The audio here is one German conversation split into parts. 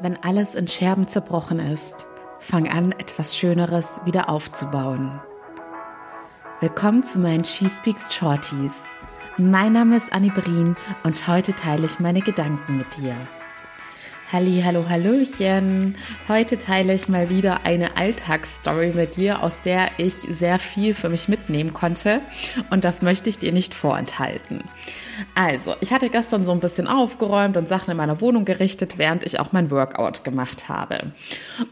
Wenn alles in Scherben zerbrochen ist, fang an, etwas Schöneres wieder aufzubauen. Willkommen zu meinen She Speaks Shorties. Mein Name ist Annie Brien und heute teile ich meine Gedanken mit dir. Halli, hallo, hallöchen. Heute teile ich mal wieder eine Alltagsstory mit dir, aus der ich sehr viel für mich mitnehmen konnte. Und das möchte ich dir nicht vorenthalten. Also, ich hatte gestern so ein bisschen aufgeräumt und Sachen in meiner Wohnung gerichtet, während ich auch mein Workout gemacht habe.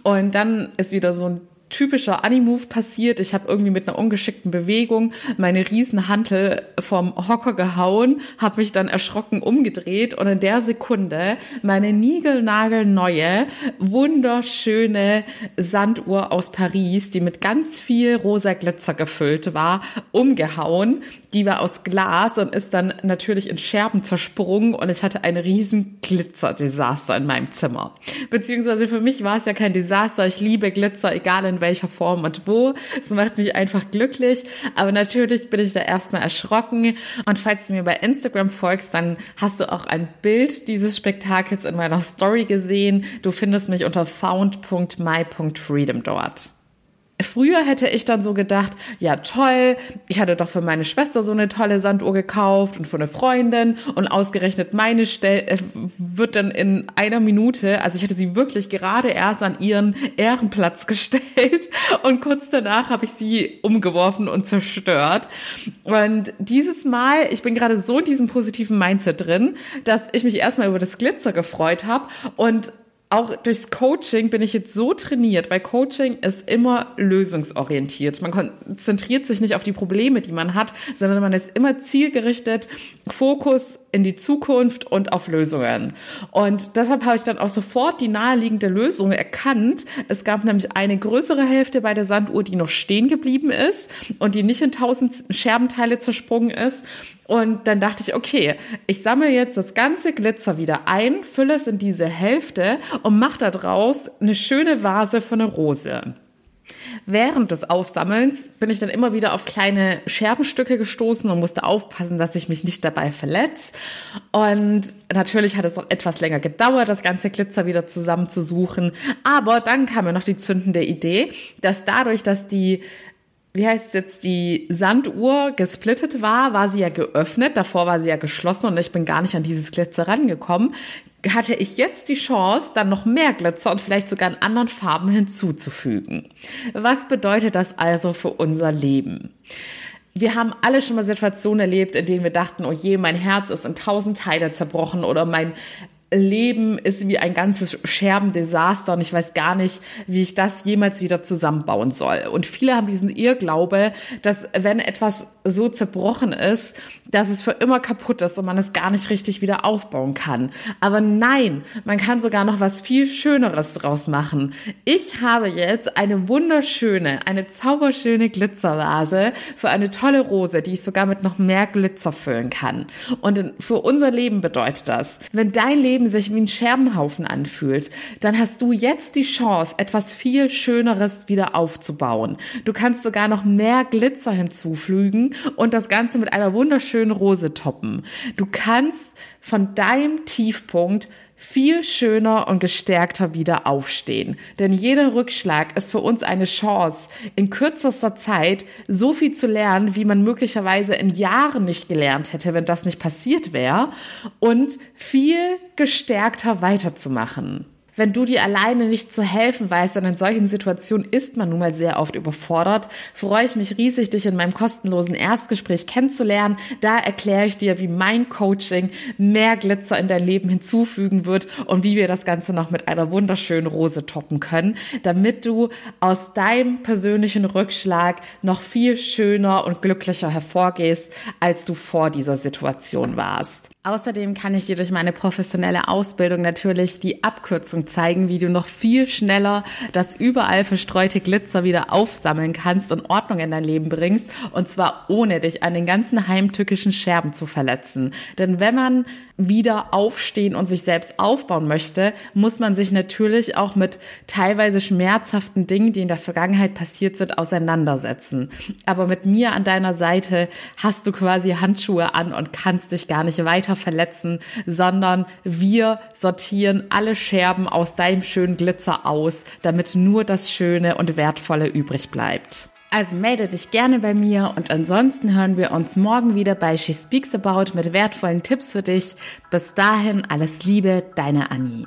Und dann ist wieder so ein typischer Animove passiert. Ich habe irgendwie mit einer ungeschickten Bewegung meine Riesenhantel vom Hocker gehauen, habe mich dann erschrocken umgedreht und in der Sekunde meine niegelnagelneue, wunderschöne Sanduhr aus Paris, die mit ganz viel rosa Glitzer gefüllt war, umgehauen. Die war aus Glas und ist dann natürlich in Scherben zersprungen und ich hatte ein riesen Glitzerdesaster in meinem Zimmer. Beziehungsweise für mich war es ja kein Desaster. Ich liebe Glitzer, egal in welcher Form und wo. Es macht mich einfach glücklich. Aber natürlich bin ich da erstmal erschrocken. Und falls du mir bei Instagram folgst, dann hast du auch ein Bild dieses Spektakels in meiner Story gesehen. Du findest mich unter found.my.freedom dort. Früher hätte ich dann so gedacht, ja toll, ich hatte doch für meine Schwester so eine tolle Sanduhr gekauft und für eine Freundin und ausgerechnet meine Stell äh, wird dann in einer Minute, also ich hatte sie wirklich gerade erst an ihren Ehrenplatz gestellt und kurz danach habe ich sie umgeworfen und zerstört. Und dieses Mal, ich bin gerade so in diesem positiven Mindset drin, dass ich mich erstmal über das Glitzer gefreut habe und auch durchs Coaching bin ich jetzt so trainiert, weil Coaching ist immer lösungsorientiert. Man konzentriert sich nicht auf die Probleme, die man hat, sondern man ist immer zielgerichtet, Fokus in die Zukunft und auf Lösungen. Und deshalb habe ich dann auch sofort die naheliegende Lösung erkannt. Es gab nämlich eine größere Hälfte bei der Sanduhr, die noch stehen geblieben ist und die nicht in tausend Scherbenteile zersprungen ist. Und dann dachte ich, okay, ich sammle jetzt das ganze Glitzer wieder ein, fülle es in diese Hälfte und mache daraus eine schöne Vase für eine Rose. Während des Aufsammelns bin ich dann immer wieder auf kleine Scherbenstücke gestoßen und musste aufpassen, dass ich mich nicht dabei verletze. Und natürlich hat es auch etwas länger gedauert, das ganze Glitzer wieder zusammenzusuchen. Aber dann kam mir noch die zündende Idee, dass dadurch, dass die wie heißt es jetzt, die Sanduhr gesplittet war, war sie ja geöffnet, davor war sie ja geschlossen und ich bin gar nicht an dieses Glitzer rangekommen, hatte ich jetzt die Chance, dann noch mehr Glitzer und vielleicht sogar in anderen Farben hinzuzufügen. Was bedeutet das also für unser Leben? Wir haben alle schon mal Situationen erlebt, in denen wir dachten, oh je, mein Herz ist in tausend Teile zerbrochen oder mein Leben ist wie ein ganzes Scherbendesaster und ich weiß gar nicht, wie ich das jemals wieder zusammenbauen soll. Und viele haben diesen Irrglaube, dass wenn etwas so zerbrochen ist, dass es für immer kaputt ist und man es gar nicht richtig wieder aufbauen kann. Aber nein, man kann sogar noch was viel Schöneres draus machen. Ich habe jetzt eine wunderschöne, eine zauberschöne Glitzervase für eine tolle Rose, die ich sogar mit noch mehr Glitzer füllen kann. Und für unser Leben bedeutet das, wenn dein Leben sich wie ein Scherbenhaufen anfühlt, dann hast du jetzt die Chance, etwas viel Schöneres wieder aufzubauen. Du kannst sogar noch mehr Glitzer hinzufügen und das Ganze mit einer wunderschönen Rose toppen. Du kannst von deinem Tiefpunkt viel schöner und gestärkter wieder aufstehen. Denn jeder Rückschlag ist für uns eine Chance, in kürzester Zeit so viel zu lernen, wie man möglicherweise in Jahren nicht gelernt hätte, wenn das nicht passiert wäre, und viel gestärkter weiterzumachen wenn du dir alleine nicht zu helfen weißt, und in solchen Situationen ist man nun mal sehr oft überfordert, freue ich mich riesig, dich in meinem kostenlosen Erstgespräch kennenzulernen. Da erkläre ich dir, wie mein Coaching mehr Glitzer in dein Leben hinzufügen wird und wie wir das Ganze noch mit einer wunderschönen Rose toppen können, damit du aus deinem persönlichen Rückschlag noch viel schöner und glücklicher hervorgehst, als du vor dieser Situation warst. Außerdem kann ich dir durch meine professionelle Ausbildung natürlich die Abkürzung zeigen, wie du noch viel schneller das überall verstreute Glitzer wieder aufsammeln kannst und Ordnung in dein Leben bringst. Und zwar ohne dich an den ganzen heimtückischen Scherben zu verletzen. Denn wenn man wieder aufstehen und sich selbst aufbauen möchte, muss man sich natürlich auch mit teilweise schmerzhaften Dingen, die in der Vergangenheit passiert sind, auseinandersetzen. Aber mit mir an deiner Seite hast du quasi Handschuhe an und kannst dich gar nicht weiter verletzen, sondern wir sortieren alle Scherben aus deinem schönen Glitzer aus, damit nur das Schöne und Wertvolle übrig bleibt. Also melde dich gerne bei mir und ansonsten hören wir uns morgen wieder bei She Speaks About mit wertvollen Tipps für dich. Bis dahin alles Liebe, deine Annie.